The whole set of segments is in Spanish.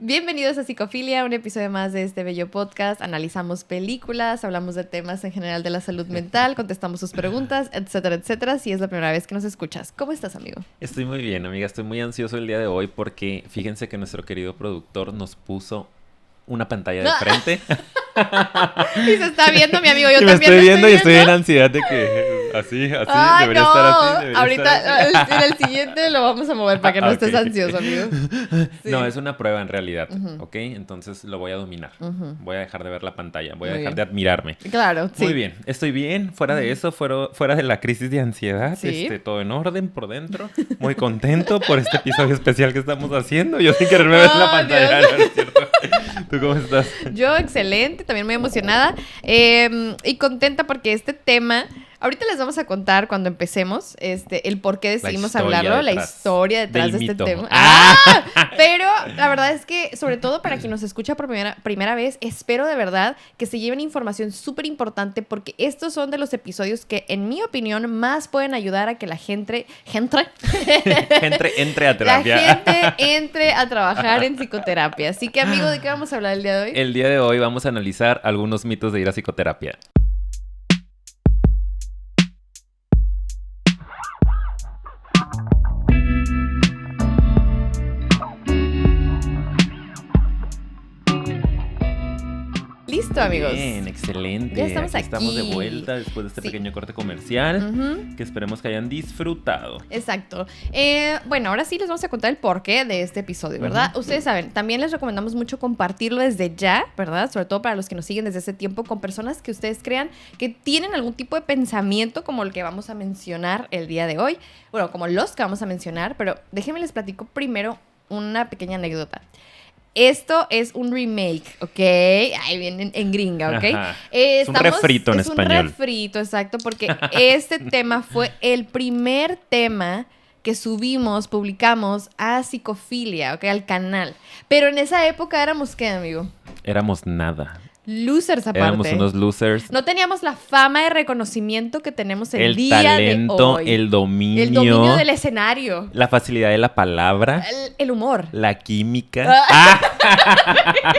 Bienvenidos a Psicofilia, un episodio más de este bello podcast. Analizamos películas, hablamos de temas en general de la salud mental, contestamos sus preguntas, etcétera, etcétera. Si es la primera vez que nos escuchas, ¿cómo estás, amigo? Estoy muy bien, amiga. Estoy muy ansioso el día de hoy porque fíjense que nuestro querido productor nos puso una pantalla de frente. y se está viendo, mi amigo. Yo y también me estoy viendo, y estoy en ansiedad de que así, así, Ay, debería no. estar así. debería Ahorita, estar así. en el siguiente lo vamos a mover para que no Ah, estés ansioso, amigo. Sí. No, es una prueba en realidad, Ujú. ¿ok? Entonces lo voy a dominar. Voy a dejar de ver la pantalla, voy a Muy dejar bien. de admirarme. Claro, sí. Muy bien, estoy bien. Fuera de eso, fuera, fuera de la crisis de ansiedad, Sí. este, todo en orden por dentro. Muy contento por este episodio especial que estamos haciendo. Yo sin quererme ver la Oh, pantalla, Dios. ¿no es cierto? ¿Tú cómo estás? Yo excelente, también muy emocionada eh, y contenta porque este tema, ahorita les vamos a contar cuando empecemos este, el por qué decidimos hablarlo, la historia detrás de este tema. Ah. ¡Ah! Pero la verdad es que, sobre todo para quien nos escucha por primera, primera vez, espero de verdad que se lleven información súper importante porque estos son de los episodios que, en mi opinión, más pueden ayudar a que la gente, gente, Entre, entre a la terapia. gente entre a trabajar en psicoterapia. Así que, amigo, ¿de qué vamos a hablar el día de hoy? El día de hoy vamos a analizar algunos mitos de ir a psicoterapia. Amigos. Bien, excelente. Ya estamos estamos de aquí. vuelta después de este Sí. pequeño corte comercial que esperemos que hayan disfrutado. Exacto. Eh, bueno, ahora sí les vamos a contar el porqué de este episodio, ¿verdad? Ustedes saben, también les recomendamos mucho compartirlo desde ya, ¿verdad? Sobre todo para los que nos siguen desde ese tiempo con personas que ustedes crean que tienen algún tipo de pensamiento como el que vamos a mencionar el día de hoy. Bueno, como los que vamos a mencionar, pero déjenme les platico primero una pequeña anécdota. Esto es un remake, ¿ok? Ahí viene en, gringa, ¿ok? Eh, Es un refrito en es español. Un refrito, exacto, porque este tema fue el primer tema que subimos, publicamos a Psicofilia, ¿ok? Al canal. Pero en esa época éramos, ¿qué, amigo? Éramos nada. Losers aparte. Éramos unos losers. No teníamos la fama de reconocimiento que tenemos el, el día talento, de hoy. el dominio, El dominio del escenario. la facilidad de la palabra, El, el humor. la química, Ah.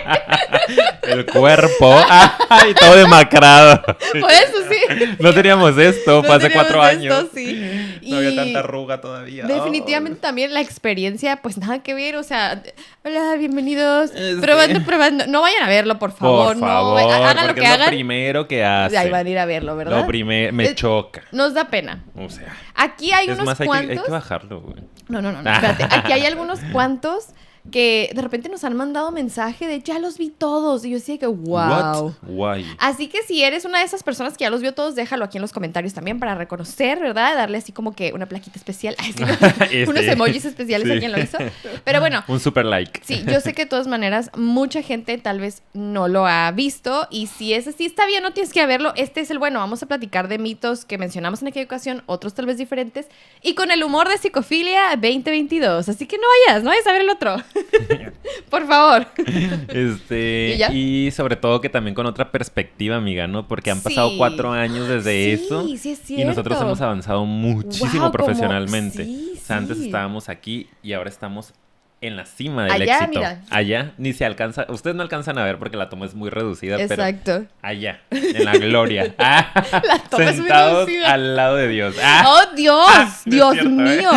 el cuerpo, ah, y todo demacrado. Por eso sí. No teníamos esto, No hace teníamos cuatro esto, años. sí. No había Y- tanta arruga todavía. Definitivamente también la experiencia, pues nada que ver, o sea, hola, bienvenidos, Este- probando, probando, no vayan a verlo, por favor, Por favor, no, hagan lo que es hagan, lo primero que hace. ahí van a ir a verlo, ¿verdad? Lo primero, me Eh, choca. Nos da pena. O sea, Aquí hay es unos más, hay que, hay cuantos, que bajarlo, güey. no, no, no, no, espérate, aquí hay algunos cuantos que de repente nos han mandado mensaje de ya los vi todos, y yo sí que wow. What? Why? Así que si eres una de esas personas que ya los vio todos, déjalo aquí en los comentarios también para reconocer, ¿verdad? Darle así como que una plaquita especial. Sí, Este. Unos emojis especiales a Sí. quien lo hizo. Pero bueno, Un super like. Sí, yo sé que de todas maneras mucha gente tal vez no lo ha visto y si es así está bien, no tienes que verlo. Este es el bueno, vamos a platicar de mitos que mencionamos en aquella ocasión, otros tal vez diferentes y con el humor de Psicofilia 2022. Así que no vayas, no vayas a ver el otro. Por favor. Este, ¿Y sobre todo que también con otra perspectiva, amiga, ¿no? Porque han pasado Sí. cuatro años desde Sí, eso. sí es Y nosotros hemos avanzado muchísimo profesionalmente. o sea, antes estábamos aquí y ahora estamos en la cima del Allá, éxito. mira. Allá ni se alcanza, ustedes no alcanzan a ver porque la toma es muy reducida, pero Exacto. allá, en la gloria. Ah, La toma es muy sentados reducida. al lado de Dios. Ah, ¡Oh, Dios! es ¡Dios cierto, ¿eh? mío!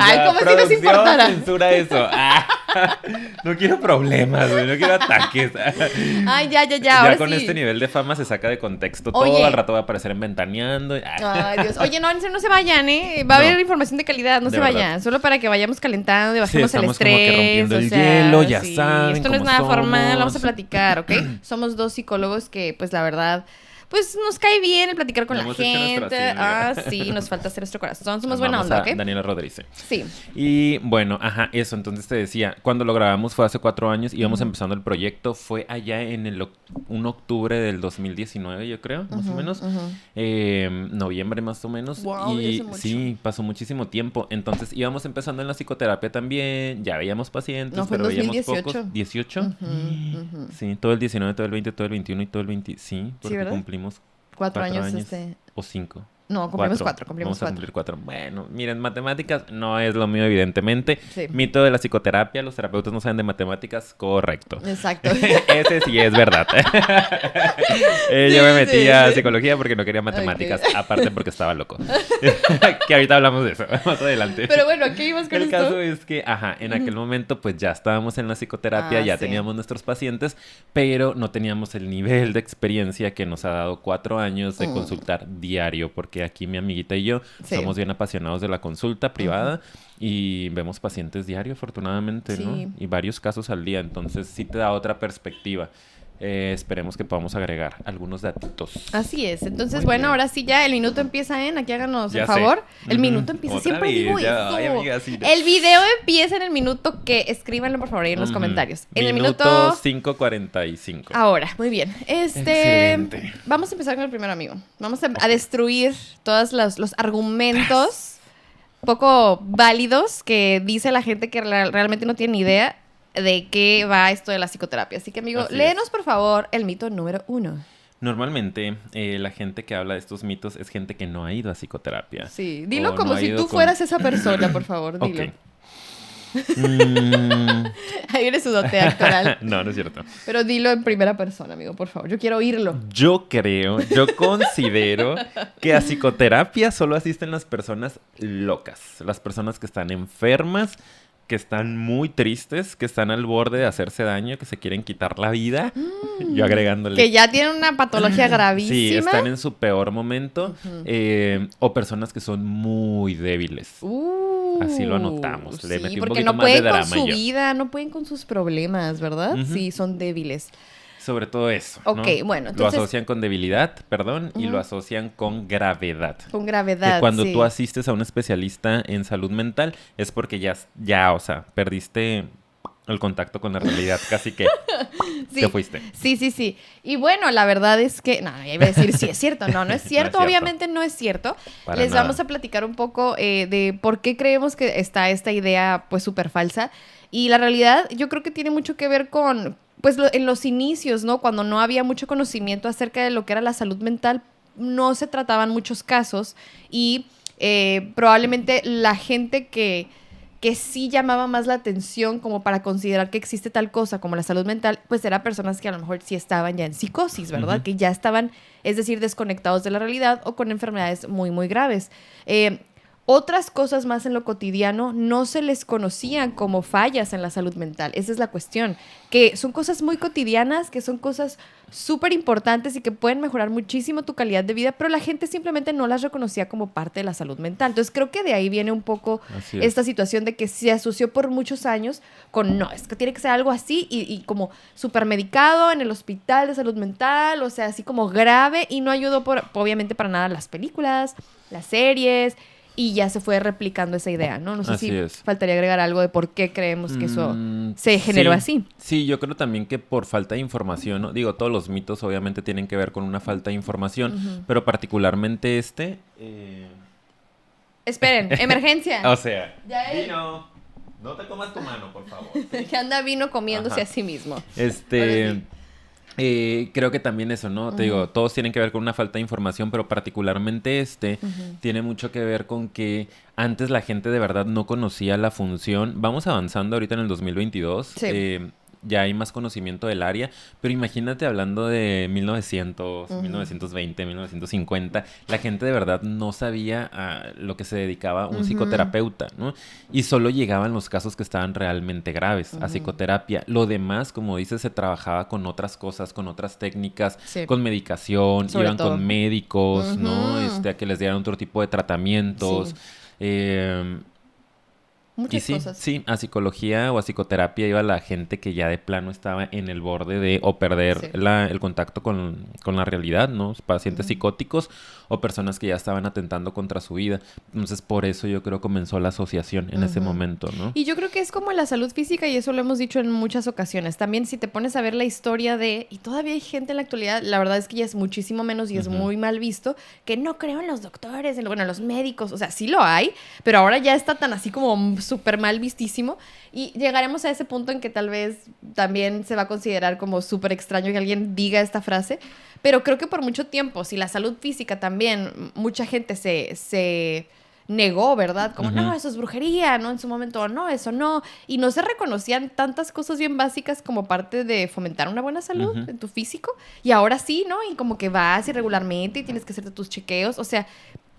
Ay, como si nos importara. censura eso. No quiero problemas, güey, no quiero ataques. Ay, ya, ya, ya. Ya ahora con sí. este nivel de fama se saca de contexto Oye. todo. Al rato va a aparecer en Ventaneando. Ah, Ay, Dios. Oye, no, no se vayan, ¿eh? Va a No. haber información de calidad, no De se verdad. vayan. Solo para que vayamos calentando y Sí, bajemos el estamos como estrés. que rompiendo o el sea, hielo, ya sí. saben Esto no es nada formal, somos. vamos a platicar, ¿ok? Somos dos psicólogos que, pues, la verdad... Pues nos cae bien el platicar con la gente. así, Ah, sí, nos falta hacer nuestro corazón. Somos buena onda, a ¿ok? Daniela Rodríguez. Sí. Y bueno, ajá, eso. Entonces te decía, cuando lo grabamos fue hace cuatro años, íbamos empezando el proyecto. Fue allá en el un octubre del 2019, yo creo, más o menos. Eh, noviembre más o menos. Ya y mucho. sí, pasó muchísimo tiempo. Entonces íbamos empezando en la psicoterapia también. Ya veíamos pacientes, No, fue en pero veíamos 2018. pocos. ¿18? Ujú, ujú. Sí, todo el 19, todo el 20, todo el 21 y todo el 20. Sí, porque ¿verdad? cumplimos Cuatro, Cuatro años, años. este... o cinco. No, cumplimos cuatro, cumplimos Vamos a cuatro. cumplir cuatro. Bueno, miren, matemáticas no es lo mío, evidentemente. Sí. Mito de la psicoterapia, los terapeutas no saben de matemáticas, correcto. Exacto. Ese sí es verdad. Eh, yo me metí sí, a psicología porque no quería matemáticas, aparte porque estaba loco. que ahorita hablamos de eso, más adelante. Pero bueno, ¿qué ibas con El esto? caso es que, ajá, en aquel momento pues ya estábamos en la psicoterapia, Ah, ya teníamos nuestros pacientes, pero no teníamos el nivel de experiencia que nos ha dado cuatro años de Mm. consultar diario, porque aquí mi amiguita y yo Sí. somos bien apasionados de la consulta privada y vemos pacientes diario, afortunadamente, Sí. ¿no? Y varios casos al día, entonces sí te da otra perspectiva. Eh, esperemos que podamos agregar algunos datitos. Así es. Entonces, Muy bueno, bien. ahora sí ya el minuto empieza en, aquí háganos Ya el sé. favor. El minuto empieza, Otra siempre vez, digo ya. eso. Ay, amiga, sí, ya. El video empieza en el minuto que escríbanlo por favor ahí en los comentarios. En el Minuto minuto 5.45. Ahora, muy bien. Este, Excelente. vamos a empezar con el primero, amigo. Vamos a, a destruir todos los, los argumentos poco válidos que dice la gente que realmente no tiene ni idea de qué va esto de la psicoterapia. Así que, amigo, Así léenos por favor el mito número uno. Normalmente eh, la gente que habla de estos mitos es gente que no ha ido a psicoterapia. Sí, dilo como no si tú con- fueras esa persona, por favor, dilo. Ok. Mm, Ahí viene su dote actoral. no, no es cierto. Pero dilo en primera persona, amigo, por favor. Yo quiero oírlo. Yo creo, yo considero que a psicoterapia solo asisten las personas locas, las personas que están enfermas, que están muy tristes, que están al borde de hacerse daño, que se quieren quitar la vida. Yo agregándole. Mm. Que ya tienen una patología gravísima. Sí, están en su peor momento. eh, o personas que son muy débiles. Uh, Así lo anotamos. Le sí, metí un porque no más de pueden con su yo. vida, no pueden con sus problemas, ¿verdad? Sí, son débiles. Sobre todo eso. ¿no? Ok, bueno, Lo asocian con debilidad, perdón, y lo asocian con gravedad. Con gravedad. que cuando sí. tú asistes a un especialista en salud mental es porque ya, ya, o sea, perdiste el contacto con la realidad, casi que Sí. te fuiste. Sí, sí, sí. Y bueno, la verdad es que, no, ya iba a decir sí es cierto, no, no es cierto, cierto. obviamente no es cierto. Para Les nada. vamos a platicar un poco eh, de por qué creemos que está esta idea pues súper falsa. Y la realidad yo creo que tiene mucho que ver con, pues lo- en los inicios, ¿no? Cuando no había mucho conocimiento acerca de lo que era la salud mental, no se trataban muchos casos y eh, probablemente la gente que que sí llamaba más la atención como para considerar que existe tal cosa como la salud mental, pues eran personas que a lo mejor sí estaban ya en psicosis, ¿verdad? Que ya estaban, es decir, desconectados de la realidad o con enfermedades muy, muy graves. Eh, otras cosas más en lo cotidiano no se les conocían como fallas en la salud mental. Esa es la cuestión. Que son cosas muy cotidianas, que son cosas súper importantes y que pueden mejorar muchísimo tu calidad de vida, pero la gente simplemente no las reconocía como parte de la salud mental. Entonces creo que de ahí viene un poco es. esta situación de que se asoció por muchos años con no, es que tiene que ser algo así y, y como supermedicado en el hospital de salud mental, o sea, así como grave y no ayudó por, obviamente para nada las películas, las series y ya se fue replicando esa idea, ¿no? No sé Así si es. faltaría agregar algo de por qué creemos que eso Mm, se generó sí. así. Sí, yo creo también que por falta de información, ¿no? digo, todos los mitos obviamente tienen que ver con una falta de información, pero particularmente este... eh, Esperen, emergencia. O sea, Ya vino, no te comas tu mano, por favor. que anda vino comiéndose Ajá. a sí mismo. Este, sí. Eh, creo que también eso, ¿no? Te digo, todos tienen que ver con una falta de información, pero particularmente este tiene mucho que ver con que antes la gente de verdad no conocía la función. Vamos avanzando ahorita en el 2022. Sí. eh, ya hay más conocimiento del área, pero imagínate hablando de 1900, Ujú. 1920, 1950, la gente de verdad no sabía a lo que se dedicaba un psicoterapeuta, ¿no? Y solo llegaban los casos que estaban realmente graves a psicoterapia. Lo demás, como dices, se trabajaba con otras cosas, con otras técnicas, Sí. con medicación, Sobre iban todo. con médicos, ¿no? Este, a que les dieran otro tipo de tratamientos. Sí. Eh, y Muchas sí, cosas. sí, a psicología o a psicoterapia iba la gente que ya de plano estaba en el borde de o perder Sí. la- el contacto con, con la realidad, ¿no? Pacientes psicóticos o personas que ya estaban atentando contra su vida. Entonces, por eso yo creo comenzó la asociación en ese momento, ¿no? Y yo creo que es como la salud física y eso lo hemos dicho en muchas ocasiones. También si te pones a ver la historia de, y todavía hay gente en la actualidad, la verdad es que ya es muchísimo menos y es muy mal visto, que no creo en los doctores, en, bueno, en los médicos, o sea, sí lo hay, pero ahora ya está tan así como súper mal vistísimo y llegaremos a ese punto en que tal vez también se va a considerar como súper extraño que alguien diga esta frase. Pero creo que por mucho tiempo, si la salud física también, mucha gente se, se negó, ¿verdad? Como, no, eso es brujería, ¿no? En su momento, no, eso no. Y no se reconocían tantas cosas bien básicas como parte de fomentar una buena salud en tu físico. Y ahora sí, ¿no? Y como que vas irregularmente y tienes que hacerte tus chequeos. O sea,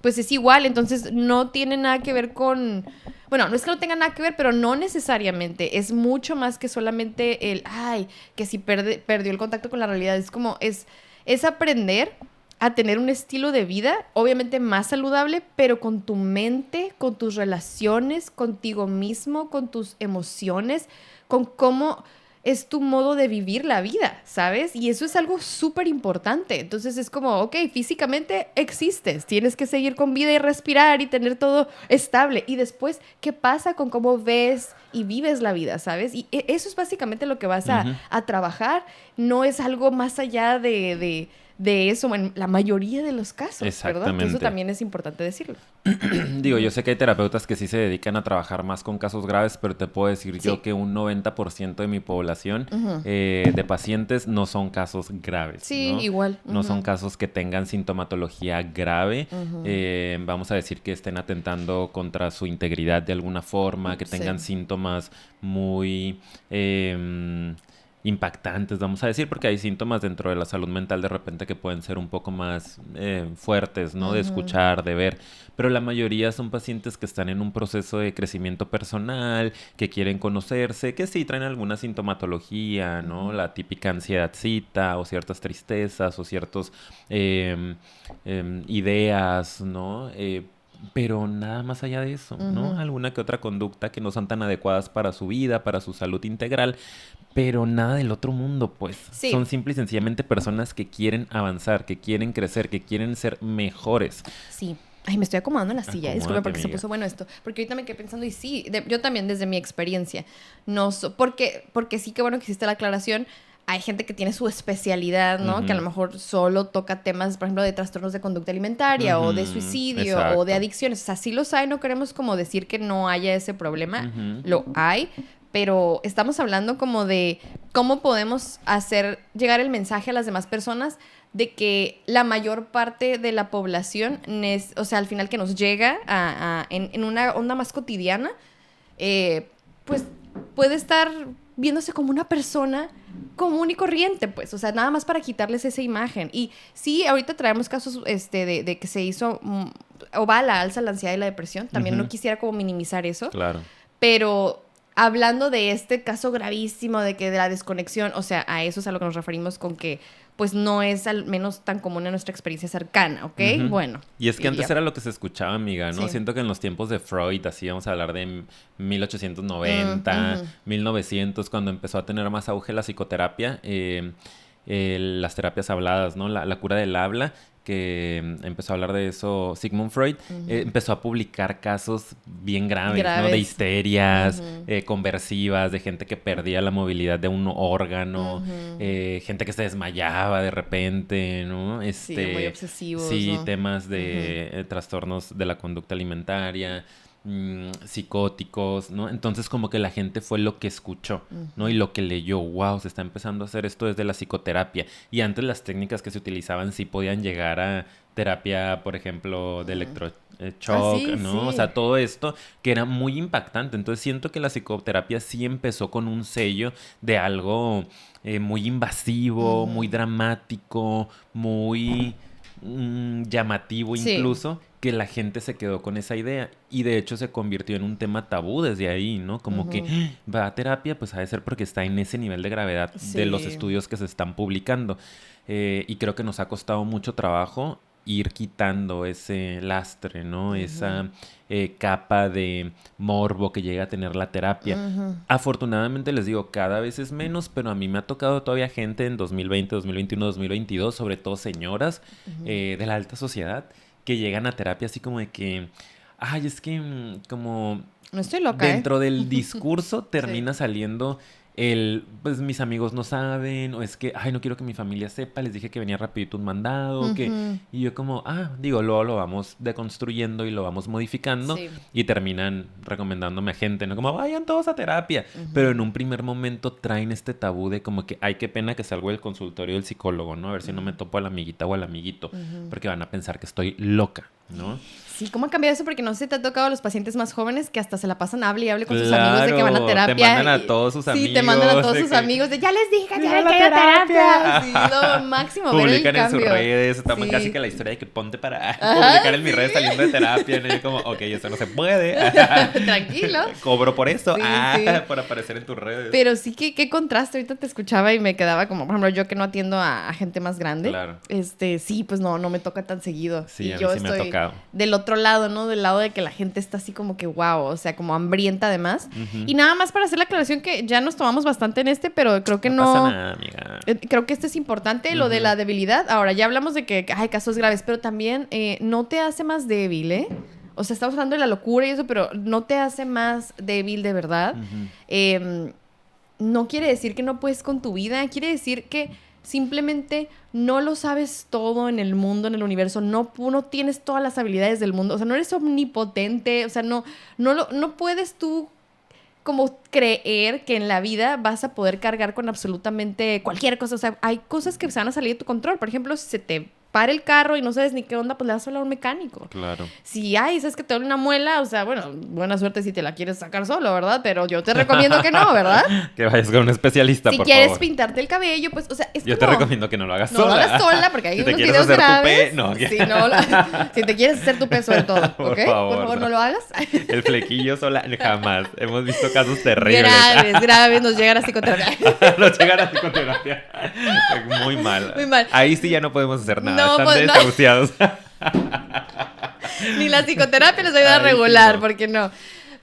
pues es igual. Entonces, no tiene nada que ver con... Bueno, no es que no tenga nada que ver, pero no necesariamente. Es mucho más que solamente el, ay, que si perdió el contacto con la realidad. Es como, es, es aprender a tener un estilo de vida, obviamente más saludable, pero con tu mente, con tus relaciones, contigo mismo, con tus emociones, con cómo es tu modo de vivir la vida, ¿sabes? Y eso es algo súper importante. Entonces es como, ok, físicamente existes, tienes que seguir con vida y respirar y tener todo estable. Y después, ¿qué pasa con cómo ves y vives la vida, ¿sabes? Y e, eso es básicamente lo que vas a, trabajar. No es algo más allá de de eso en la mayoría de los casos, ¿verdad? eso también es importante decirlo. Digo, yo sé que hay terapeutas que sí se dedican a trabajar más con casos graves, pero te puedo decir yo que un 90% de mi población eh, de pacientes no son casos graves. Sí, igual. No son casos que tengan sintomatología grave. Eh, vamos a decir que estén atentando contra su integridad de alguna forma, que tengan síntomas muy... Em, impactantes, vamos a decir, porque hay síntomas dentro de la salud mental de repente que pueden ser un poco más eh, fuertes, ¿no? De escuchar, de ver, pero la mayoría son pacientes que están en un proceso de crecimiento personal, que quieren conocerse, que sí traen alguna sintomatología, ¿no? La típica ansiedadcita o ciertas tristezas o ciertas em, em, ideas, ¿no? Pero nada más allá de eso, ¿no? Alguna que otra conducta que no son tan adecuadas para su vida, para su salud integral, pero nada del otro mundo, pues. Son simple y sencillamente personas que quieren avanzar, que quieren crecer, que quieren ser mejores. Sí. Ay, me estoy acomodando en la silla, disculpe porque se puso bueno esto. Porque ahorita me quedé pensando, y sí, yo también desde mi experiencia, no porque, porque sí que bueno que hiciste la aclaración, hay gente que tiene su especialidad, ¿no? Que a lo mejor solo toca temas, por ejemplo, de trastornos de conducta alimentaria o de suicidio o de adicciones. O sea, sí los hay, no queremos como decir que no haya ese problema, lo hay, pero estamos hablando como de cómo podemos hacer llegar el mensaje a las demás personas de que la mayor parte de la población, o sea, al final que nos llega a, en, una onda más cotidiana, eh, pues puede estar viéndose como una persona común y corriente, pues, o sea, nada más para quitarles esa imagen. Y sí, ahorita traemos casos este, de, que se hizo mm, o va a la alza la ansiedad y la depresión, también no quisiera como minimizar eso. Claro. Pero hablando de este caso gravísimo de que de la desconexión, o sea, a eso es a lo que nos referimos con que pues no es al menos tan común en nuestra experiencia cercana, ¿ok? Bueno. Y es que antes era lo que se escuchaba, amiga, ¿no? Siento que en los tiempos de Freud, así vamos a hablar de 1890, 1900, cuando empezó a tener más auge la psicoterapia, eh, eh, las terapias habladas, ¿no? La, la, cura del habla, que mm, empezó a hablar de eso Sigmund Freud, eh, empezó a publicar casos bien graves, ¿no? De histerias eh, conversivas, de gente que perdía la movilidad de un órgano, eh, gente que se desmayaba de repente, ¿no? Este, sí, muy obsesivos. Sí, temas de trastornos de la conducta alimentaria. Mm, psicóticos, ¿no? Entonces como que la gente fue lo que escuchó, ¿no? Y lo que leyó, wow, se está empezando a hacer esto desde la psicoterapia. Y antes las técnicas que se utilizaban sí podían llegar a terapia, por ejemplo, de electroshock, ah, ¿no? O sea, todo esto que era muy impactante. Entonces siento que la psicoterapia sí empezó con un sello de algo eh, muy invasivo, muy dramático, muy mm, llamativo incluso que la gente se quedó con esa idea y de hecho se convirtió en un tema tabú desde ahí, ¿no? Como que ah, va a terapia, pues ha de ser porque está en ese nivel de gravedad de los estudios que se están publicando. Eh, y creo que nos ha costado mucho trabajo ir quitando ese lastre, ¿no? Esa eh, capa de morbo que llega a tener la terapia. Afortunadamente les digo, cada vez es menos, pero a mí me ha tocado todavía gente en 2020, 2021, 2022, sobre todo señoras eh, de la alta sociedad, que llegan a terapia así como de que, ay, es que mm, como... No estoy loca. Dentro del discurso termina saliendo el, pues mis amigos no saben, o es que, ay, no quiero que mi familia sepa, les dije que venía rapidito un mandado, que... Y yo como, ah, digo, luego lo vamos deconstruyendo y lo vamos modificando Sí. y terminan recomendándome a gente, ¿no? Como, vayan todos a terapia. Pero en un primer momento traen este tabú de como que, ay, qué pena que salgo del consultorio del psicólogo, ¿no? A ver si no me topo a la amiguita o al amiguito, porque van a pensar que estoy loca, ¿no? Sí, ¿cómo ha cambiado eso? Porque no sé si te ha tocado a los pacientes más jóvenes que hasta se la pasan hable y hable con sus amigos de que van a terapia. te mandan a todos sus Sí, te mandan a amigos, todos de sus que- amigos de ya les dije que Mira tienen la que ir a terapia. Sí, lo máximo, ver el Publican en sus redes, Sí. casi que la historia de que ponte para Ajá, publicar en mis sí. redes saliendo de terapia. Y yo como, ok, eso no se puede. Tranquilo. Cobro por eso, Sí, ah, sí. por aparecer en tus redes. Pero sí que qué contraste. Ahorita te escuchaba y me quedaba como, por ejemplo, yo que no atiendo a, a gente más grande. Claro. Este, sí, pues no, no me toca tan seguido. Sí, y a mí yo sí me ha estoy tocado. del otro lado, ¿no? Del lado de que la gente está así como que wow, o sea, como hambrienta además. Y nada más para hacer la aclaración que ya nos tomamos bastante en este, pero creo que no. pasa nada, amiga. Eh, Creo que esto es importante, lo de la debilidad. Ahora, ya hablamos de que hay casos graves, pero también eh, no te hace más débil, ¿eh? O sea, estamos hablando de la locura y eso, pero no te hace más débil de verdad. Eh, no quiere decir que no puedes con tu vida, quiere decir que simplemente no lo sabes todo en el mundo, en el universo, no, no tienes todas las habilidades del mundo, o sea, no eres omnipotente, o sea, no, no, lo, no puedes tú como creer que en la vida vas a poder cargar con absolutamente cualquier cosa, o sea, hay cosas que se van a salir de tu control, por ejemplo, si se te para el carro y no sabes ni qué onda, pues le vas a hablar a un mecánico. Claro. Si hay, sabes que te duele una muela, o sea, bueno, buena suerte si te la quieres sacar solo, ¿verdad? Pero yo te recomiendo que no, ¿verdad? Que vayas con un especialista, si por quieres favor. pintarte el cabello, pues, o sea, es Yo te recomiendo que no lo hagas No sola. lo hagas sola, porque hay Si unos videos graves. no. Si, no lo- si te quieres hacer tu peso de todo, ¿ok? Por Por favor, favor, no. no lo hagas. El flequillo sola, jamás. Hemos visto casos terribles. Graves, graves, nos llega la psicoterapia. no llegar a psicoterapia. Muy mal. Muy mal. Ahí sí ya no podemos hacer nada. No, Están pues, no. desahuciados. Ni la psicoterapia les ayuda a regular, porque no.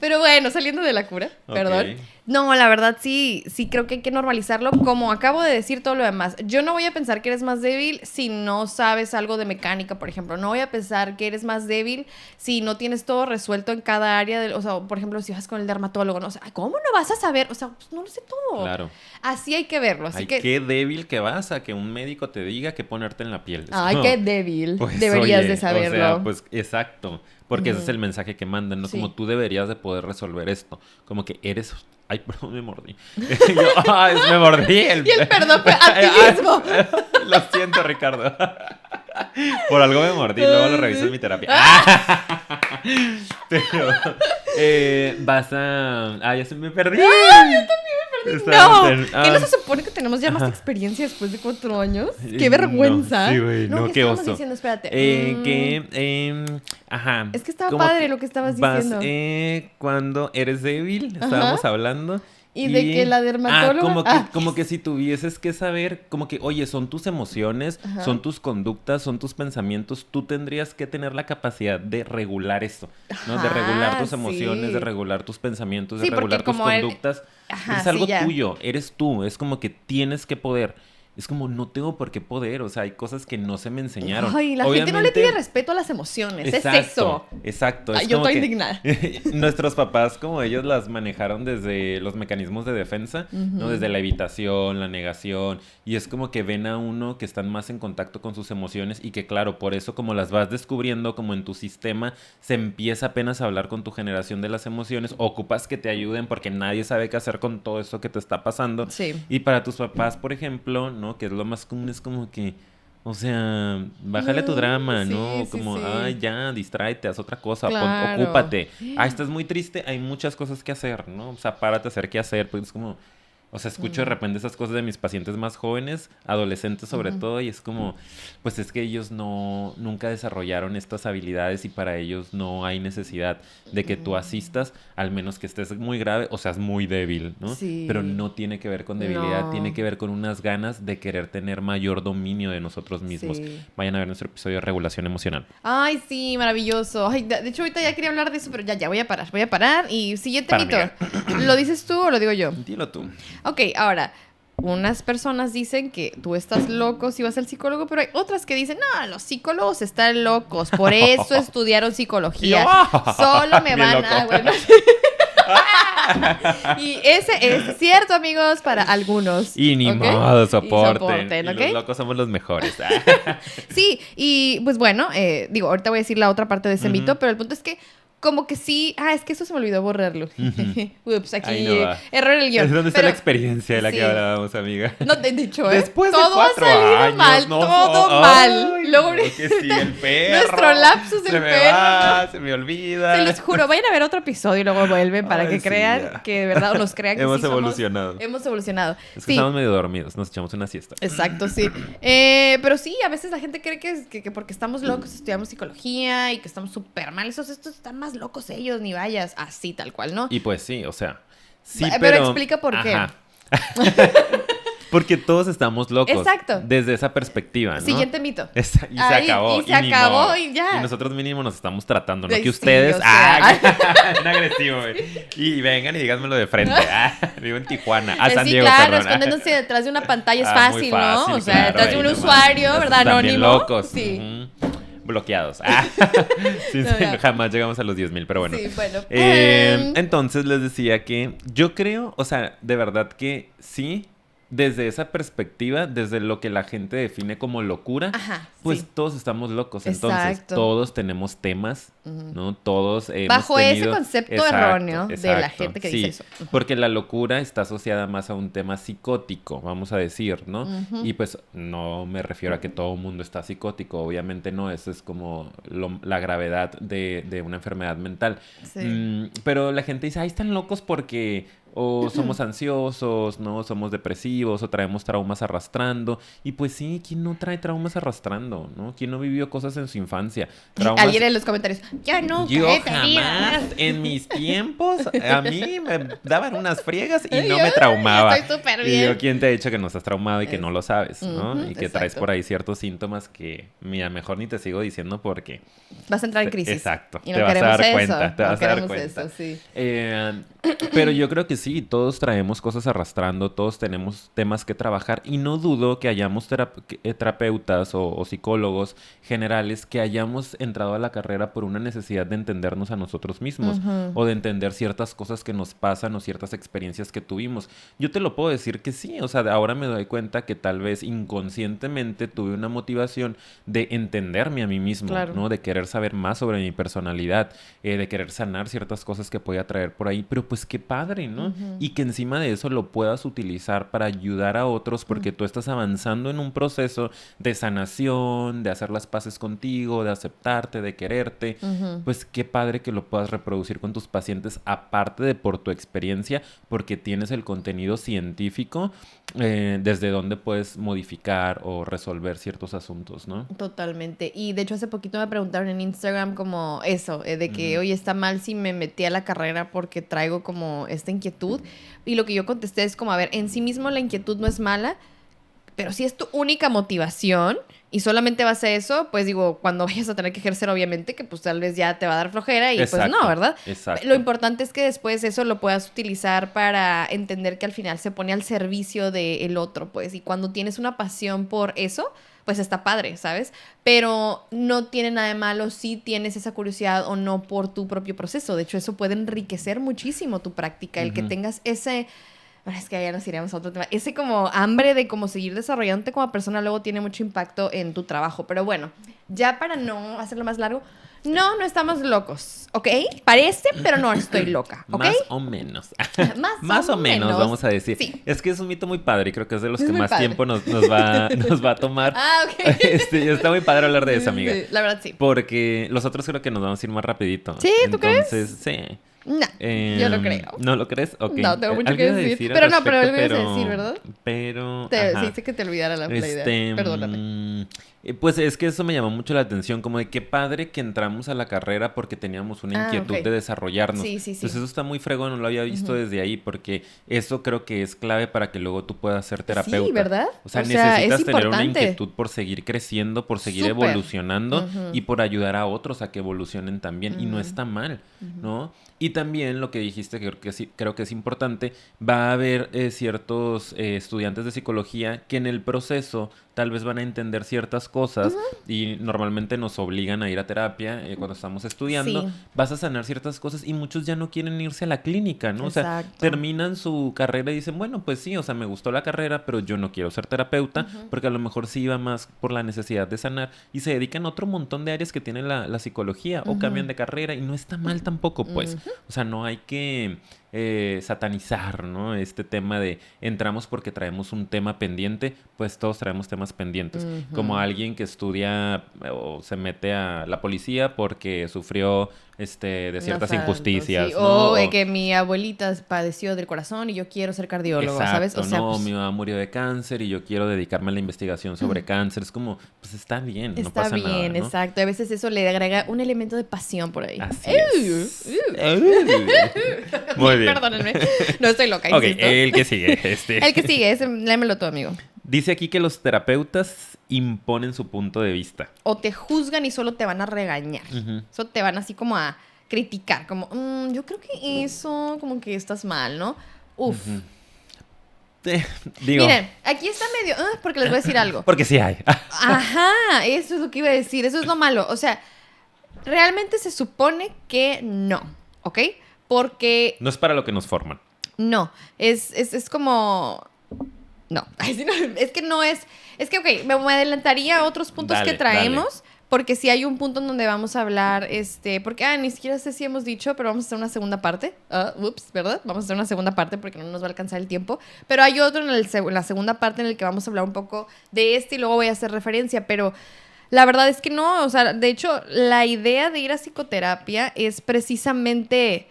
Pero bueno, saliendo de la cura, perdón. No, la verdad sí, sí creo que hay que normalizarlo. Como acabo de decir todo lo demás, yo no voy a pensar que eres más débil si no sabes algo de mecánica, por ejemplo. No voy a pensar que eres más débil si no tienes todo resuelto en cada área. Del, o sea, por ejemplo, si vas con el dermatólogo, no o sea, ¿cómo no vas a saber? O sea, pues, no lo sé todo. Claro. Así hay que verlo. Así Ay, que. qué débil que vas a que un médico te diga que ponerte en la piel. Ay, qué débil. pues, Deberías oye, de saberlo. O sea, pues exacto. Porque ese es el mensaje que mandan, ¿no? Sí. Como tú deberías de poder resolver esto. Como que eres... Ay, perdón, me mordí. Yo, ay, me mordí. El... Y el perdón fue a ti mismo. Lo siento, Ricardo. Por algo me mordí, luego lo reviso en mi terapia. Pero eh, vas a... Ah, ya se me perdí. No, en- ¿que no ah. se supone que tenemos ya más experiencia después de cuatro años? Eh, ¡Qué vergüenza! no, sí, güey, no, ¿qué qué oso. diciendo? Espérate. Eh, Mm, que, em, ajá. Es que estaba padre lo que estabas vas, diciendo. eh, cuando eres débil, Ajá. estábamos hablando. Y de que la dermatóloga- Ah, como que, ah. como que si tuvieses que saber, como que, oye, son tus emociones, Ajá. son tus conductas, son tus pensamientos, tú tendrías que tener la capacidad de regular esto, ¿no? de Ajá, regular tus emociones, sí. de regular tus pensamientos, de Sí, regular tus él- conductas. Ajá, es algo tuyo, eres tú, es como que tienes que poder. Es como, no tengo por qué poder, o sea, hay cosas que no se me enseñaron. Ay, la gente no le Obviamente- tiene respeto a las emociones. Exacto, Es eso. Exacto. Ay, es yo como estoy indignada. Nuestros papás, como ellos las manejaron desde los mecanismos de defensa, ¿no? Desde la evitación, la negación, y es como que ven a uno que están más en contacto con sus emociones y que claro, por eso como las vas descubriendo como en tu sistema, se empieza apenas a hablar con tu generación de las emociones, ocupas que te ayuden porque nadie sabe qué hacer con todo esto que te está pasando. Sí. Y para tus papás, por ejemplo, ¿no? Que es lo más común, es como que, o sea, bájale tu Mm, drama, sí, ¿no? sí, como, sí. ay, ya, distráete, haz otra cosa, pon- Claro. ocúpate. Ah, estás muy triste, hay muchas cosas que hacer, ¿no? O sea, párate a hacer qué hacer, pues es como... O sea, escucho de repente esas cosas de mis pacientes más jóvenes, adolescentes sobre todo, y es como, pues es que ellos no, nunca desarrollaron estas habilidades y para ellos no hay necesidad de que tú asistas, al menos que estés muy grave o seas muy débil, ¿no? Sí. Pero no tiene que ver con debilidad, No. tiene que ver con unas ganas de querer tener mayor dominio de nosotros mismos. Sí. Vayan a ver nuestro episodio de regulación emocional. Ay, sí, maravilloso. Ay, de hecho, ahorita ya quería hablar de eso, pero ya, ya voy a parar. Voy a parar. Y siguiente Para, mito. ¿Lo dices tú o lo digo yo? Dilo tú. Ok, ahora, unas personas dicen que tú estás loco si vas al psicólogo, pero hay otras que dicen, no, los psicólogos están locos, por eso estudiaron psicología. Yo, Solo me van a... Bueno, y ese es cierto, amigos, para algunos. Y ni modo, Y soporten. Y los locos somos los mejores. Sí, y pues bueno, eh, digo, ahorita voy a decir la otra parte de ese mito, pero el punto es que como que sí, ah, es que eso se me olvidó borrarlo. Ups, aquí Ahí no va. error en el guion. Es donde está Pero- la experiencia de la sí. que hablábamos, amiga. No te he dicho, ¿eh? Después de todo cuatro ha salido años, mal, no, todo mal. ay, que sí, el perro. Nuestro lapsus del se me perro. va, se me olvida. Se los juro, vayan a ver otro episodio y luego vuelven para Ay, que sí, crean ya. que de verdad o nos crean que Hemos sí somos- evolucionado. hemos evolucionado. Es que estamos medio dormidos, nos echamos una siesta. Exacto, sí. Eh, pero sí, a veces la gente cree que, es- que, que porque estamos locos estudiamos psicología y que estamos súper mal. Esos estos están más locos ellos, ni vayas. Así, tal cual, ¿no? Y pues sí, o sea, sí, Pero pero... explica por qué. Porque todos estamos locos. Exacto. Desde esa perspectiva, ¿no? Siguiente mito. Esa- y se acabó. y se ni acabó, modo. y ya. Y nosotros mínimo nos estamos tratando, no que sí, ustedes. sea. ah, bien agresivo, güey. Y vengan y díganmelo de frente. Ah, vivo en Tijuana. Ah, San sí, Diego, claro, escondiéndose detrás de una pantalla es Ah, fácil, fácil, ¿no? O sea, claro, detrás de un usuario, ¿verdad? Anónimo. locos. Sí. Bloqueados. Ah. Sí, No, sí, ya. jamás llegamos a los 10 mil, pero bueno. Sí, bueno. Eh, Em, entonces les decía que yo creo, o sea, de verdad que sí, desde esa perspectiva, desde lo que la gente define como locura, Ajá, pues sí. todos estamos locos. Entonces, Exacto. todos tenemos temas. ¿no? Todos hemos Bajo ese tenido- concepto Exacto, erróneo de la gente que sí, dice eso. Ujú. Porque la locura está asociada más a un tema psicótico, vamos a decir, ¿no? Y pues no me refiero a que todo el mundo está psicótico, obviamente no, eso es como lo- la gravedad de, de una enfermedad mental. Sí. Mm, pero la gente dice, ay, están locos porque o somos ansiosos, ¿no? Somos depresivos o traemos traumas arrastrando. Y pues sí, ¿quién no trae traumas arrastrando, ¿no? ¿Quién no vivió cosas en su infancia? Traumas... Alguien en los comentarios, yo nunca Yo he tenido". jamás, en mis tiempos, a mí me daban unas friegas y no yo me traumaba. estoy súper Y bien. yo, ¿quién te ha dicho que no estás traumado y que no lo sabes, no? Ujú, y que traes exacto. por ahí ciertos síntomas que, mira, mejor ni te sigo diciendo porque... Vas a entrar en crisis. Exacto, Y te no vas a dar eso. cuenta, te no vas a dar cuenta. eso, sí. Eh, pero yo creo que sí, todos traemos cosas arrastrando, todos tenemos temas que trabajar y no dudo que hayamos que- eh, terapeutas o, o psicólogos generales que hayamos entrado a la carrera por una necesidad de entendernos a nosotros mismos o de entender ciertas cosas que nos pasan o ciertas experiencias que tuvimos. Yo te lo puedo decir que sí, o sea, ahora me doy cuenta que tal vez inconscientemente tuve una motivación de entenderme a mí mismo, Claro. ¿no? De querer saber más sobre mi personalidad, eh, de querer sanar ciertas cosas que podía traer por ahí, pero pues qué padre, ¿no? Y que encima de eso lo puedas utilizar para ayudar a otros porque tú estás avanzando en un proceso de sanación, de hacer las paces contigo, de aceptarte, de quererte. Pues qué padre que lo puedas reproducir con tus pacientes, aparte de por tu experiencia, porque tienes el contenido científico eh, desde donde puedes modificar o resolver ciertos asuntos, ¿no? Totalmente. Y de hecho hace poquito me preguntaron en Instagram como eso, eh, de que, oye, está mal si me metí a la carrera porque traigo como esta inquietud. Y lo que yo contesté es como, a ver, en sí mismo la inquietud no es mala, pero si es tu única motivación y solamente vas a eso, pues digo, cuando vayas a tener que ejercer, obviamente, que pues tal vez ya te va a dar flojera y pues no, ¿verdad? Exacto. Lo importante es que después eso lo puedas utilizar para entender que al final se pone al servicio del otro, pues, y cuando tienes una pasión por eso, pues está padre, ¿sabes? Pero no tiene nada de malo si tienes esa curiosidad o no por tu propio proceso. De hecho, eso puede enriquecer muchísimo tu práctica, el que tengas ese... Bueno, Es que ya nos iríamos a otro tema. Ese como hambre de como seguir desarrollándote como persona luego tiene mucho impacto en tu trabajo. Pero bueno, ya para no hacerlo más largo, no, no estamos locos, ¿ok? Parece, pero no estoy loca, ¿ok? Más o menos. Más, Más o menos, vamos a decir. Sí. Es que es un mito muy padre y creo que es de los Es que más padre. tiempo nos, nos va, nos va a tomar. Ah, ok. Este, está muy padre hablar de eso, amiga. Sí, la verdad sí. Porque los otros creo que nos vamos a ir más rapidito. ¿Sí? ¿Tú crees? Entonces, sí. No, Eh, yo no creo. ¿No lo crees? Ok. No, tengo mucho que decir. Pero no, pero algo ibas a decir, ¿verdad? Pero... Te, ajá. sí, que te olvidara la, la idea. Este, Perdóname. Eh, Pues es que eso me llamó mucho la atención, como de qué padre que entramos a la carrera porque teníamos una Ah, inquietud de desarrollarnos. Sí, sí, sí. Entonces eso está muy fregón, no lo había visto desde ahí, porque eso creo que es clave para que luego tú puedas ser terapeuta. Sí, ¿verdad? O sea, O sea, es necesitas tener una inquietud por seguir creciendo, por seguir Súper. evolucionando y por ayudar a otros a que evolucionen también. Y no está mal, ¿no? Y también lo que dijiste, que creo que, sí, creo que es importante, va a haber eh, ciertos eh, estudiantes de psicología que en el proceso tal vez van a entender ciertas cosas y normalmente nos obligan a ir a terapia eh, cuando estamos estudiando, Sí. vas a sanar ciertas cosas y muchos ya no quieren irse a la clínica, ¿no? O sea, terminan su carrera y dicen, bueno, pues sí, o sea, me gustó la carrera, pero yo no quiero ser terapeuta porque a lo mejor sí iba más por la necesidad de sanar y se dedican a otro montón de áreas que tiene la, la psicología o cambian de carrera y no está mal tampoco, pues. O sea, no hay que eh, satanizar, ¿no? Este tema de entramos porque traemos un tema pendiente, pues todos traemos temas pendientes. Como alguien que estudia eh, o se mete a la policía porque sufrió este, de ciertas injusticias. sí. ¿no? O eh, O- que mi abuelita padeció del corazón y yo quiero ser cardiólogo, Exacto, ¿sabes? O sea, no, pues, mi mamá murió de cáncer y yo quiero dedicarme a la investigación sobre cáncer. Es como, pues está bien, no está pasa bien, nada. ¿no? exacto. A veces eso le agrega un elemento de pasión por ahí. Así es. Muy bien. Perdónenme. No estoy loca, Ok, insisto. el que sigue. Este. El que sigue, ese, léemelo tú, amigo. Dice aquí que los terapeutas imponen su punto de vista. O te juzgan y solo te van a regañar. Eso te van así como a criticar, como, "Mm, yo creo que eso, como que estás mal, ¿no? Uf. Eh, digo, Miren, aquí está medio, ah, porque les voy a decir algo. porque sí hay. Ajá, eso es lo que iba a decir, eso es lo malo. O sea, realmente se supone que no, ¿ok? Porque No es para lo que nos forman. no, es, es, es como... No. Es que no es... Es que, ok, me, adelantaría a otros puntos Dale, que traemos. Porque si hay un punto en donde vamos a hablar, este, porque, ah, ni siquiera sé si hemos dicho, pero vamos a hacer una segunda parte. Ah, ups, ¿verdad? Vamos a hacer una segunda parte porque no nos va a alcanzar el tiempo. Pero hay otro en, el en la segunda parte en el que vamos a hablar un poco de este y luego voy a hacer referencia, pero la verdad es que no, o sea, de hecho, la idea de ir a psicoterapia es precisamente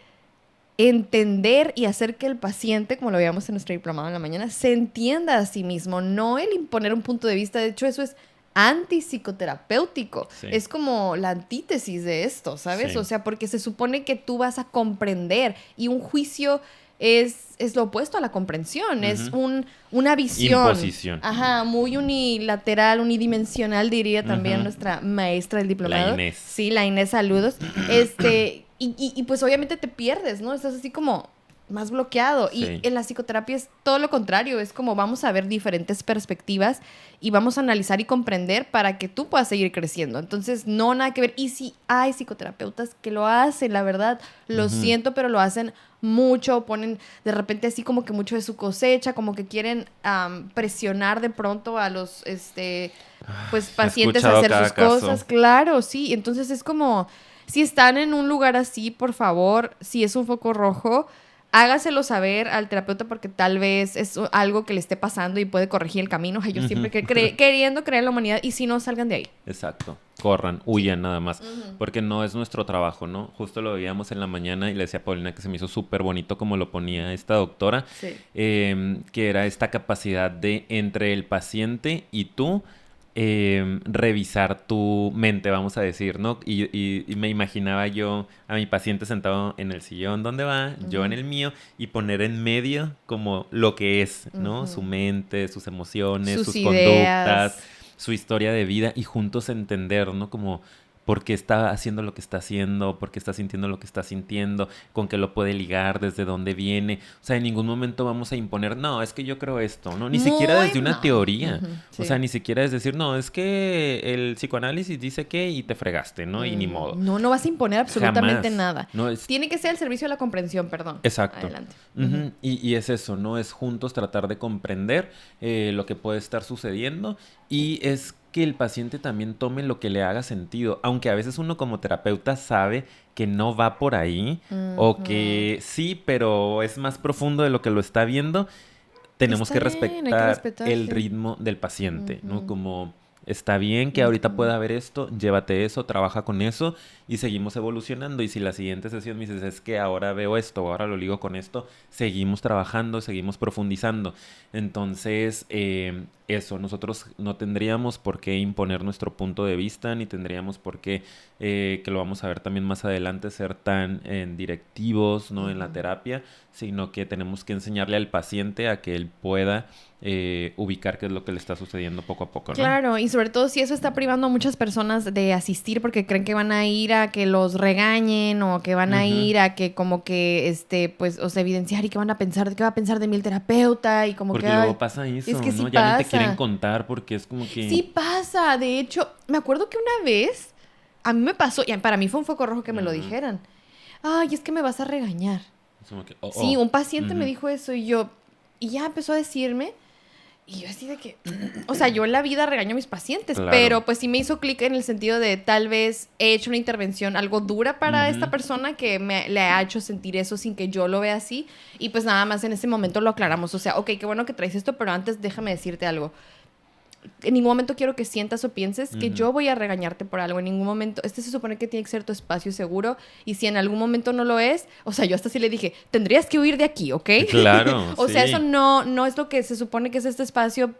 entender y hacer que el paciente, como lo veíamos en nuestro diplomado en la mañana, se entienda a sí mismo, no el imponer un punto de vista. De hecho, eso es antipsicoterapéutico. Sí. Es como la antítesis de esto, ¿sabes? Sí. O sea, porque se supone que tú vas a comprender y un juicio es, es lo opuesto a la comprensión, es un, una visión. Imposición. Ajá, muy unilateral, unidimensional, diría también nuestra maestra del diplomado. Inés. Sí, la Inés, saludos. Este, y, y- y pues obviamente te pierdes, ¿no? Estás así como más bloqueado. Sí. Y en la psicoterapia es todo lo contrario, es como vamos a ver diferentes perspectivas y vamos a analizar y comprender para que tú puedas seguir creciendo. Entonces, no nada que ver. Y si hay psicoterapeutas que lo hacen, la verdad, lo siento, pero lo hacen mucho, ponen de repente así como que mucho de su cosecha, como que quieren presionar de pronto a los este pues he pacientes a hacer sus caso. cosas, claro, sí, entonces es como si están en un lugar así, por favor, si es un foco rojo, hágaselo saber al terapeuta porque tal vez es algo que le esté pasando y puede corregir el camino. Ay, Yo siempre que cre- queriendo creer en la humanidad y si no, salgan de ahí. Exacto. Corran, huyan nada más. Porque no es nuestro trabajo, ¿no? Justo lo veíamos en la mañana y le decía a Paulina que se me hizo súper bonito como lo ponía esta doctora. Sí. eh, que era esta capacidad de entre el paciente y tú eh, revisar tu mente, vamos a decir, ¿no? Y, y- y me imaginaba yo a mi paciente sentado en el sillón donde va, yo en el mío, y poner en medio como lo que es, ¿no? Su mente, sus emociones, Sus sus, conductas, su historia de vida y juntos entender, ¿no? Como por qué está haciendo lo que está haciendo, por qué está sintiendo lo que está sintiendo, con qué lo puede ligar, desde dónde viene. O sea, en ningún momento vamos a imponer, no, es que yo creo esto, ¿no? Ni siquiera desde una teoría. O sí. sea, ni siquiera es decir, no, es que el psicoanálisis dice que y te fregaste, ¿no? Y ni Mm, modo. No, no vas a imponer absolutamente Jamás. nada. No es Tiene que ser al servicio de la comprensión, perdón. Exacto. Adelante. Y es eso, ¿no? Es juntos tratar de comprender eh, lo que puede estar sucediendo y es que el paciente también tome lo que le haga sentido, aunque a veces uno como terapeuta sabe que no va por ahí o que sí, pero es más profundo de lo que lo está viendo, tenemos Está que bien, hay que respetar el ritmo del paciente, ¿no? Como está bien que ahorita pueda haber esto, llévate eso, trabaja con eso y seguimos evolucionando. Y si la siguiente sesión me dices, es que ahora veo esto, ahora lo ligo con esto, seguimos trabajando, seguimos profundizando. Entonces, eh, eso, nosotros no tendríamos por qué imponer nuestro punto de vista, ni tendríamos por qué, eh, que lo vamos a ver también más adelante, ser tan eh, directivos ¿no? en la terapia, sino que tenemos que enseñarle al paciente a que él pueda eh, ubicar qué es lo que le está sucediendo poco a poco. ¿no? Claro, y sobre todo si eso está privando a muchas personas de asistir porque creen que van a ir a que los regañen o que van a ir a que como que este pues o sea, evidenciar y que van a pensar, qué va a pensar de mí el terapeuta y como Porque que luego ay, pasa eso, es que ¿no? sí ya ni te pasa. Quieren contar porque es como que... Sí pasa. De hecho, me acuerdo que una vez a mí me pasó, y para mí fue un foco rojo que me lo dijeran. Ay, es que me vas a regañar. Oh, sí, oh. un paciente me dijo eso y yo, y ya empezó a decirme, y yo así de que, o sea, yo en la vida regaño a mis pacientes, pero pues sí me hizo clic en el sentido de tal vez he hecho una intervención algo dura para esta persona que me le ha hecho sentir eso sin que yo lo vea así. Y pues nada más en ese momento lo aclaramos. O sea, ok, qué bueno que traes esto, pero antes déjame decirte algo en ningún momento quiero que sientas o pienses que yo voy a regañarte por algo. En ningún momento, este se supone que tiene que ser tu espacio seguro y si en algún momento no lo es, o sea, yo hasta sí le dije, tendrías que huir de aquí, ¿ok? Claro. o sea, eso no, no es lo que se supone que es este espacio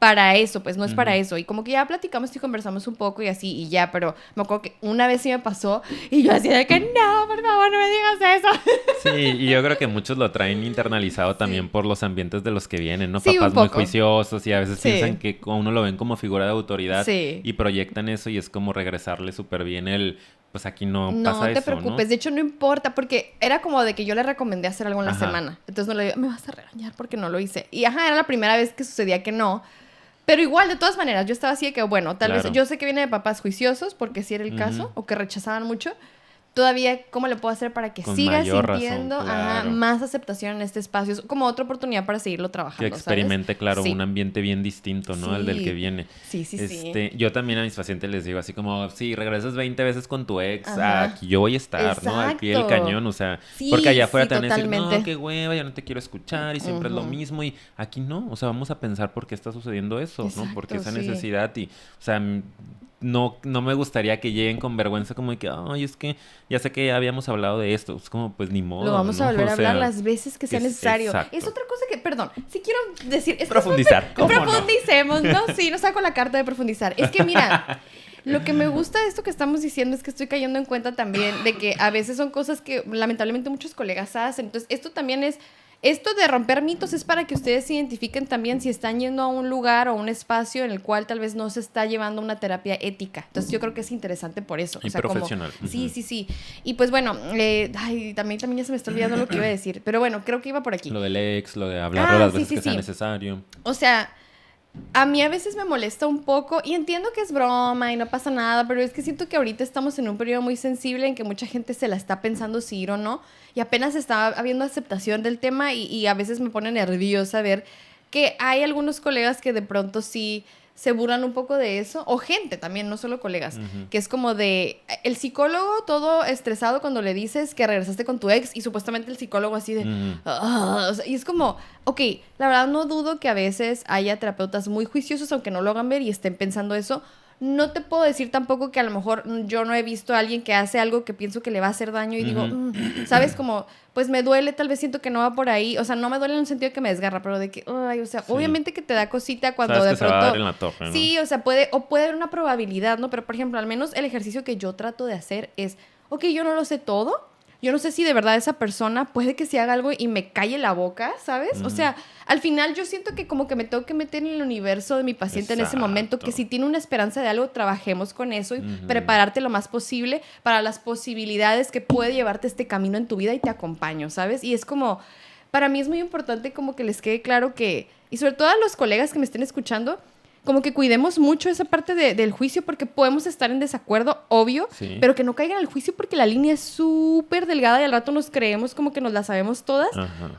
para eso, pues no es para eso. Y como que ya platicamos y conversamos un poco y así, y ya, pero me acuerdo que una vez sí me pasó y yo así de que no, por favor, no me digas eso. Sí, y yo creo que muchos lo traen internalizado también por los ambientes de los que vienen, ¿no? Papás muy juiciosos y a veces piensan que uno lo ven como figura de autoridad y proyectan eso y es como regresarle súper bien el, pues aquí no, pasa eso. No te preocupes, de hecho no importa, porque era como de que yo le recomendé hacer algo en la semana. Entonces no le digo, me vas a regañar porque no lo hice. Y ajá, era la primera vez que sucedía que no. Pero igual, de todas maneras, yo estaba así de que, bueno, tal vez yo sé que viene de papás juiciosos, porque sí era el caso, o que rechazaban mucho, todavía cómo le puedo hacer para que siga sintiendo más aceptación en este espacio. Es como otra oportunidad para seguirlo trabajando. Que experimente, claro, un ambiente bien distinto, ¿no? Al del que viene. Sí, sí, este, Yo también a mis pacientes les digo así como, sí, regresas 20 veces con tu ex, aquí yo voy a estar, ¿no? Al pie del cañón, o sea, porque allá afuera te van a decir, no, qué hueva, ya no te quiero escuchar y siempre es lo mismo y aquí no, o sea, vamos a pensar por qué está sucediendo eso, ¿no? Porque esa necesidad y, o sea, no, no me gustaría que lleguen con vergüenza como de que, ay, es que ya sé que ya habíamos hablado de esto. Es como, pues ni modo. Lo vamos a volver a hablar las veces que sea necesario. Es otra cosa que, perdón, si quiero decir... Es Profundizar. profundicemos, no? Sí, no saco la carta de profundizar. Es que mira... Lo que me gusta de esto que estamos diciendo es que estoy cayendo en cuenta también de que a veces son cosas que lamentablemente muchos colegas hacen. Entonces, esto también es esto de romper mitos es para que ustedes identifiquen también si están yendo a un lugar o un espacio en el cual tal vez no se está llevando una terapia ética. Entonces yo creo que es interesante por eso. Y profesional. Sí, sí, sí. Y pues bueno, eh, ay, también, también ya se me está olvidando lo que iba a decir. Pero bueno, creo que iba por aquí. Lo del ex, lo de hablarlo ah, las veces que sea necesario. O sea, a mí a veces me molesta un poco y entiendo que es broma y no pasa nada, pero es que siento que ahorita estamos en un periodo muy sensible en que mucha gente se la está pensando si ir o no y apenas está habiendo aceptación del tema y, a veces me pone nerviosa ver que hay algunos colegas que de pronto sí se burlan un poco de eso, o gente también, no solo colegas, que es como de el psicólogo todo estresado cuando le dices que regresaste con tu ex y supuestamente el psicólogo así de... Ah", y es como, ok, la verdad no dudo que a veces haya terapeutas muy juiciosos, aunque no lo hagan ver y estén pensando eso, no te puedo decir tampoco que a lo mejor yo no he visto a alguien que hace algo que pienso que le va a hacer daño y digo, mm", ¿sabes? Como, pues me duele, tal vez siento que no va por ahí. O sea, no me duele en un sentido que me desgarra, pero de que, ay, o sea, obviamente que te da cosita cuando de pronto. Sí, o sea, puede, o puede haber una probabilidad, ¿no? Pero por ejemplo, al menos el ejercicio que yo trato de hacer es, ok, yo no lo sé todo, yo no sé si de verdad esa persona puede que se haga algo y me calle la boca, ¿sabes? O sea, al final yo siento que como que me tengo que meter en el universo de mi paciente en ese momento, que si tiene una esperanza de algo, trabajemos con eso y prepararte lo más posible para las posibilidades que puede llevarte este camino en tu vida y te acompaño, ¿sabes? Y es como, para mí es muy importante como que les quede claro que, y sobre todo a los colegas que me estén escuchando, como que cuidemos mucho esa parte del juicio porque podemos estar en desacuerdo, obvio, pero que no caigan al juicio porque la línea es súper delgada y al rato nos creemos como que nos la sabemos todas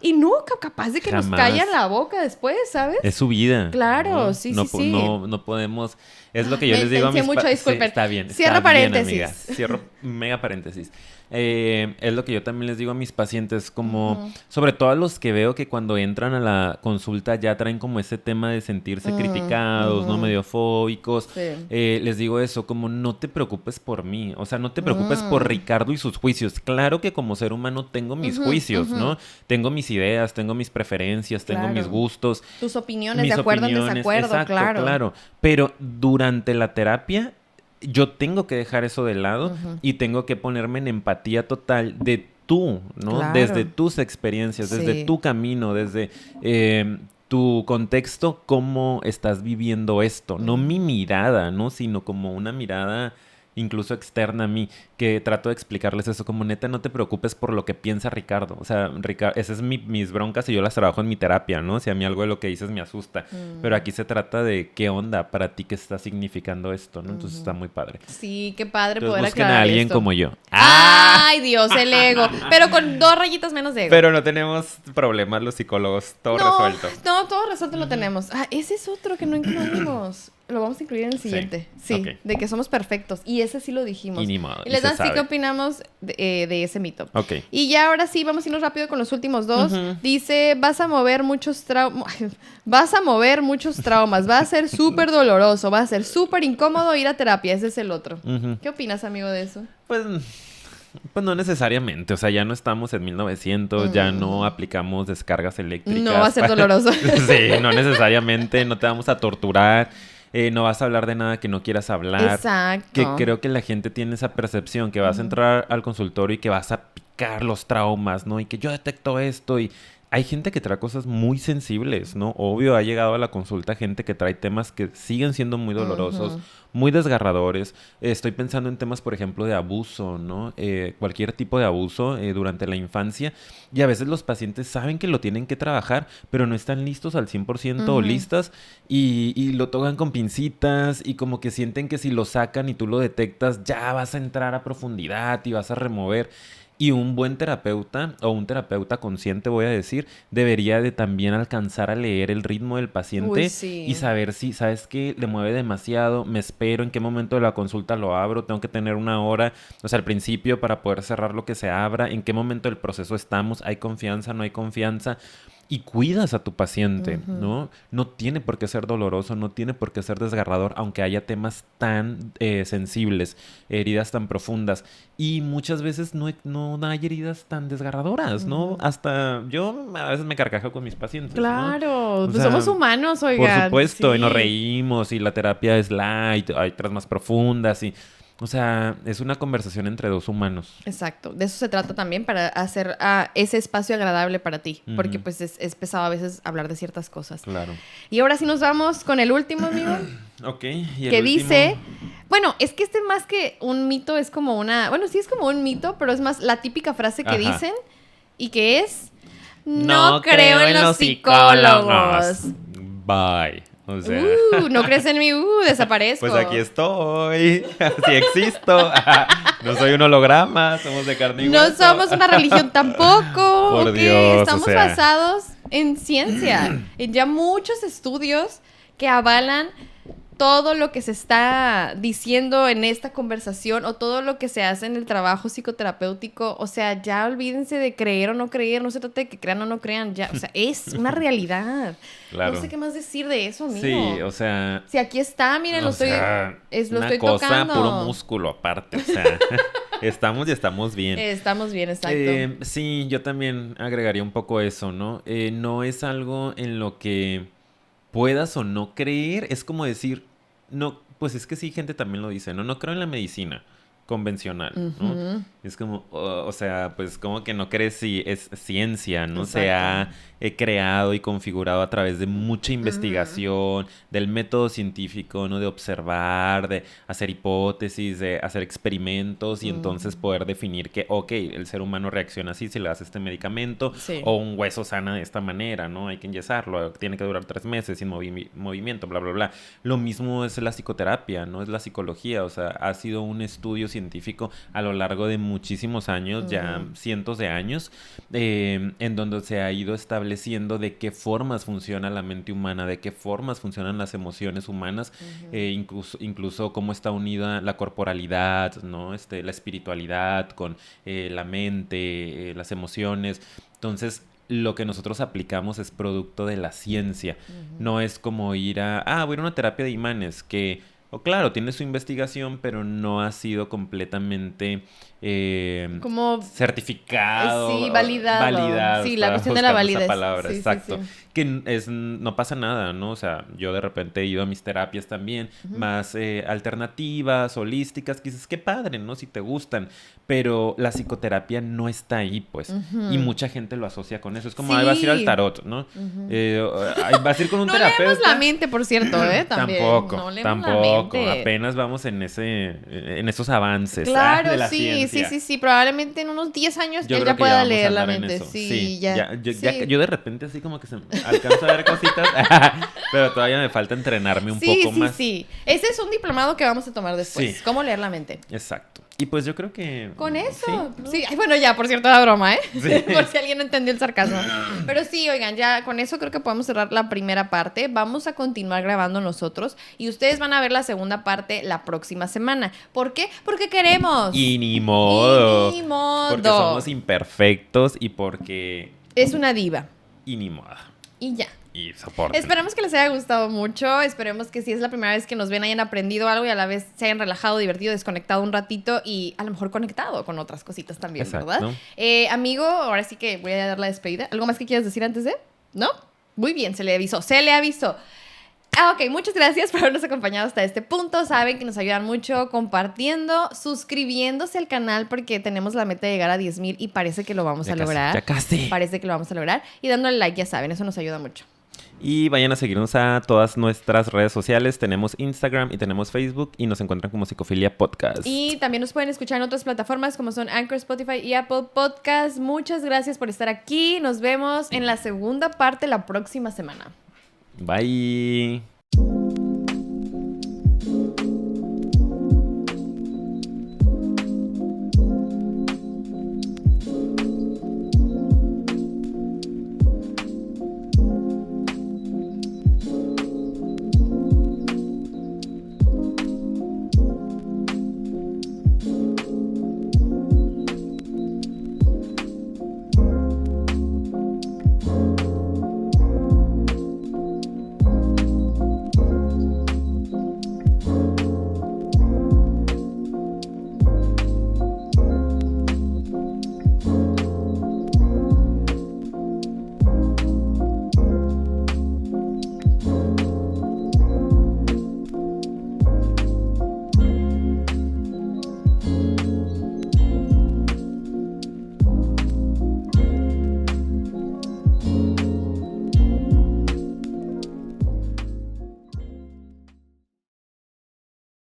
y no, capaz de que nos callan la boca después, ¿sabes? Es su vida. Claro, sí, sí, sí. No, no podemos... Es lo que yo les digo a mis... mucho, disculpen. está bien. Cierro paréntesis. Cierro mega paréntesis. Eh, es lo que yo también les digo a mis pacientes, como, sobre todo a los que veo que cuando entran a la consulta ya traen como ese tema de sentirse criticados, ¿no? Medio fóbicos. Eh, les digo eso, como no te preocupes por mí, o sea, no te preocupes por Ricardo y sus juicios. Claro que como ser humano tengo mis juicios, ¿no? Tengo mis ideas, tengo mis preferencias, tengo mis gustos. Tus opiniones, de acuerdo en desacuerdo, claro. Claro, pero durante la terapia yo tengo que dejar eso de lado y tengo que ponerme en empatía total de tú, ¿no? Desde tus experiencias, desde tu camino, desde em, tu contexto, cómo estás viviendo esto. No mi mirada, ¿no? Sino como una mirada incluso externa a mí, que trato de explicarles eso como neta, no te preocupes por lo que piensa Ricardo. O sea, Ricardo, esas es mi, mis broncas y yo las trabajo en mi terapia, ¿no? Si a mí algo de lo que dices me asusta. Mm. Pero aquí se trata de qué onda para ti que está significando esto, ¿no? Entonces está muy padre. Sí, qué padre Entonces poder busquen aclarar a alguien esto. como yo. ¡Ah! Ay, Dios, el ego. Pero con dos rayitas menos de ego. Pero no tenemos problemas los psicólogos, todo no, resuelto. No, todo resuelto lo tenemos. Ah, ese es otro que no incluimos. Lo vamos a incluir en el siguiente. Sí, de que somos perfectos. Y ese sí lo dijimos. Y ni modo, Y y les dan sí qué opinamos de, eh, de ese mito. Ok. Y ya ahora sí, vamos a irnos rápido con los últimos dos. Dice, vas a mover muchos traumas. Vas a mover muchos traumas. Va a ser súper doloroso. Va a ser súper incómodo ir a terapia. Ese es el otro. ¿Qué opinas, amigo, de eso? Pues, pues no necesariamente, o sea, ya no estamos en 1900, ya no aplicamos descargas eléctricas. Mm. No va a ser doloroso. sí, no necesariamente, no te vamos a torturar, eh, no vas a hablar de nada que no quieras hablar. Exacto. Que creo que la gente tiene esa percepción, que vas a entrar al consultorio y que vas a picar los traumas, ¿no? Y que yo detecto esto y... Hay gente que trae cosas muy sensibles, ¿no? Obvio, ha llegado a la consulta gente que trae temas que siguen siendo muy dolorosos, muy desgarradores. Estoy pensando en temas, por ejemplo, de abuso, ¿no? Eh, cualquier tipo de abuso eh, durante la infancia. Y a veces los pacientes saben que lo tienen que trabajar, pero no están listos al 100% o Ujú. listas y, y lo tocan con pincitas y como que sienten que si lo sacan y tú lo detectas, ya vas a entrar a profundidad y vas a remover. Y un buen terapeuta o un terapeuta consciente, voy a decir, debería de también alcanzar a leer el ritmo del paciente Uy, sí. y saber si, ¿sabes qué? Le mueve demasiado, me espero, en qué momento de la consulta lo abro, tengo que tener una hora, o sea, al principio para poder cerrar lo que se abra, en qué momento del proceso estamos, hay confianza, no hay confianza. Y cuidas a tu paciente. ¿no? No tiene por qué ser doloroso, no tiene por qué ser desgarrador, aunque haya temas tan eh, sensibles, heridas tan profundas. Y muchas veces no, no hay heridas tan desgarradoras, ¿no? Hasta yo a veces me carcajo con mis pacientes. Claro, pues sea, somos humanos, Por oigan. supuesto, y nos reímos y la terapia es light, hay otras más profundas y, o sea, es una conversación entre dos humanos. Exacto, de eso se trata también para hacer ah, ese espacio agradable para ti, porque pues es, es pesado a veces hablar de ciertas cosas. Claro. Y ahora sí nos vamos con el último, amigo, Ok. y el que último- dice, bueno, es que este más que un mito es como una, bueno, sí es como un mito, pero es más la típica frase que Ajá. dicen y que es, no, creo, en los psicólogos. Bye. O sea, Uh, no crees en mí, uh, desaparezco. pues aquí estoy. Sí existo. No soy un holograma, somos de carne y No hueso. somos una religión tampoco. Por ¿ok? Dios, o Estamos sea. basados en ciencia, en ya muchos estudios que avalan todo lo que se está diciendo en esta conversación o todo lo que se hace en el trabajo psicoterapéutico. O sea, ya olvídense de creer o no creer, no se trata de que crean o no crean, ya, o sea, es una realidad. Claro. No sé qué más decir de eso, amigo. Sí, o sea, Si aquí está, miren, lo estoy, sea, es, lo una estoy cosa, tocando. puro músculo aparte. O sea, estamos y estamos bien. Estamos bien, exacto. Eh, sí, yo también agregaría un poco eso, ¿no? Eh, no es algo en lo que puedas o no creer. Es como decir, no, pues es que sí, gente también lo dice, ¿no? No creo en la medicina convencional, ¿no? Ujú. Es como, o, o sea, pues como que no crees si es ciencia, ¿no? Se Exacto. ha eh, creado y configurado a través de mucha investigación, del método científico, ¿no? De observar, de hacer hipótesis, de hacer experimentos y entonces poder definir que, ok, el ser humano reacciona así si le das este medicamento Sí. o un hueso sana de esta manera, ¿no? Hay que enyesarlo, tiene que durar tres meses sin movi- movimiento, bla, bla, bla. Lo mismo es la psicoterapia, ¿no? Es la psicología, o sea, ha sido un estudio científico a lo largo de muchísimos años, ya cientos de años, eh, en donde se ha ido estableciendo de qué formas funciona la mente humana, de qué formas funcionan las emociones humanas, eh, incluso, incluso cómo está unida la corporalidad, ¿no? Este, la espiritualidad con eh, la mente, eh, las emociones. Entonces, lo que nosotros aplicamos es producto de la ciencia. No es como ir a, ah, voy a una terapia de imanes, que, o claro, tiene su investigación, pero no ha sido completamente eh, Como certificado. Sí, validado. validado, Sí, la cuestión de la esa validez. palabra, Sí, sí, exacto. sí. Que es, no pasa nada, ¿no? O sea, yo de repente he ido a mis terapias también, más eh, alternativas, holísticas, que dices, qué padre, ¿no? Si te gustan. Pero la psicoterapia no está ahí, pues. Y mucha gente lo asocia con eso. Es como, "Ay, vas a ir al tarot, ¿no? Ujú. Eh, ay, vas a ir con un no terapeuta. leemos la mente, por cierto, ¿eh? También. Tampoco, no tampoco. la Tampoco, apenas vamos en ese en esos avances. ah, Claro, de la sí, ciencia. Sí, sí, sí. Probablemente en unos 10 años Yo él ya pueda leer la mente. Sí, ya. yo, sí. ya- yo de repente así como que se me alcanzo a ver cositas, pero todavía me falta entrenarme un sí, poco sí, más. sí. Ese es un diplomado que vamos a tomar después. Sí. ¿Cómo leer la mente? Exacto. Y pues yo creo que Con eso. sí, Sí, bueno, ya, por cierto, era broma, ¿eh? Sí. por si alguien no entendió el sarcasmo. Pero sí, oigan, ya con eso creo que podemos cerrar la primera parte. Vamos a continuar grabando nosotros y ustedes van a ver la segunda parte la próxima semana. ¿Por qué? Porque queremos. Y ni modo. Y ni modo. Porque somos imperfectos y porque Es una diva. y ni modo. Y ya. Y soporte. Esperemos que les haya gustado mucho. Esperemos que si es la primera vez que nos ven hayan aprendido algo y a la vez se hayan relajado, divertido, desconectado un ratito y a lo mejor conectado con otras cositas también, Exacto. ¿verdad? Eh, amigo, ahora sí que voy a dar la despedida. ¿Algo más que quieras decir antes de? ¿No? Muy bien, se le avisó, se le avisó. Ah, ok, muchas gracias por habernos acompañado hasta este punto. Saben que nos ayudan mucho compartiendo, suscribiéndose al canal porque tenemos la meta de llegar a 10 mil y parece que lo vamos Ya a casi, lograr. ya casi. Parece que lo vamos a lograr. Y dándole like, ya saben, eso nos ayuda mucho. Y vayan a seguirnos a todas nuestras redes sociales. Tenemos Instagram y tenemos Facebook y nos encuentran como Psicofilia Podcast. Y también nos pueden escuchar en otras plataformas como son Anchor, Spotify y Apple Podcast. Muchas gracias por estar aquí. Nos vemos en la segunda parte la próxima semana. Bye.